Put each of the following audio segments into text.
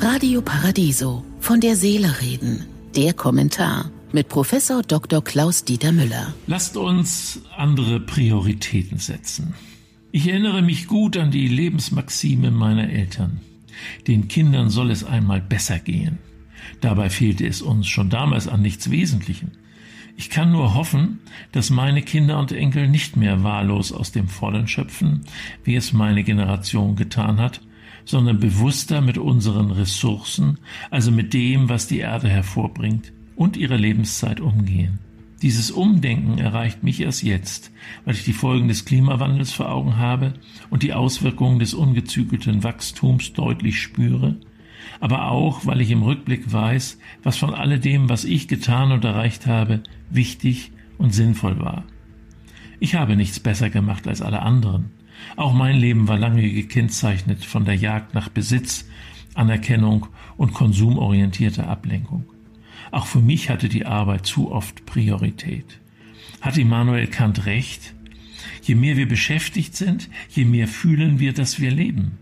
Radio Paradiso. Von der Seele reden. Der Kommentar mit Professor Dr. Klaus Dieter Müller. Lasst uns andere Prioritäten setzen. Ich erinnere mich gut an die Lebensmaxime meiner Eltern. Den Kindern soll es einmal besser gehen. Dabei fehlte es uns schon damals an nichts Wesentlichem. Ich kann nur hoffen, dass meine Kinder und Enkel nicht mehr wahllos aus dem Vollen schöpfen, wie es meine Generation getan hat, sondern bewusster mit unseren Ressourcen, also mit dem, was die Erde hervorbringt, und ihrer Lebenszeit umgehen. Dieses Umdenken erreicht mich erst jetzt, weil ich die Folgen des Klimawandels vor Augen habe und die Auswirkungen des ungezügelten Wachstums deutlich spüre aber auch, weil ich im Rückblick weiß, was von alledem, was ich getan und erreicht habe, wichtig und sinnvoll war. Ich habe nichts besser gemacht als alle anderen. Auch mein Leben war lange gekennzeichnet von der Jagd nach Besitz, Anerkennung und konsumorientierter Ablenkung. Auch für mich hatte die Arbeit zu oft Priorität. Hat Immanuel Kant recht? Je mehr wir beschäftigt sind, je mehr fühlen wir, dass wir leben.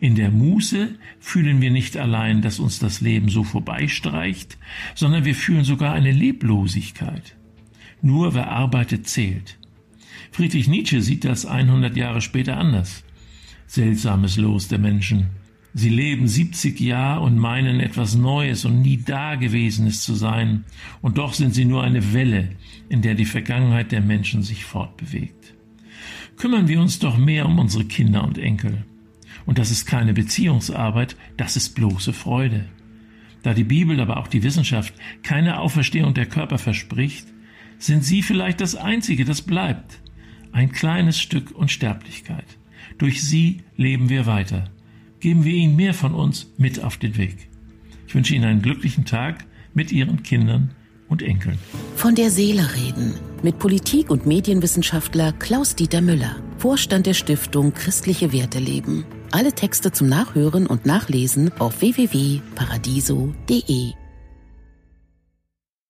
In der Muße fühlen wir nicht allein, dass uns das Leben so vorbeistreicht, sondern wir fühlen sogar eine Leblosigkeit. Nur wer arbeitet, zählt. Friedrich Nietzsche sieht das 100 Jahre später anders. Seltsames Los der Menschen. Sie leben 70 Jahre und meinen etwas Neues und nie Dagewesenes zu sein, und doch sind sie nur eine Welle, in der die Vergangenheit der Menschen sich fortbewegt. Kümmern wir uns doch mehr um unsere Kinder und Enkel. Und das ist keine Beziehungsarbeit, das ist bloße Freude. Da die Bibel, aber auch die Wissenschaft keine Auferstehung der Körper verspricht, sind sie vielleicht das Einzige, das bleibt. Ein kleines Stück Unsterblichkeit. Durch sie leben wir weiter. Geben wir ihnen mehr von uns mit auf den Weg. Ich wünsche Ihnen einen glücklichen Tag mit Ihren Kindern und Enkeln. Von der Seele reden mit Politik- und Medienwissenschaftler Klaus-Dieter Müller, Vorstand der Stiftung Christliche Werte leben. Alle Texte zum Nachhören und Nachlesen auf www.paradiso.de.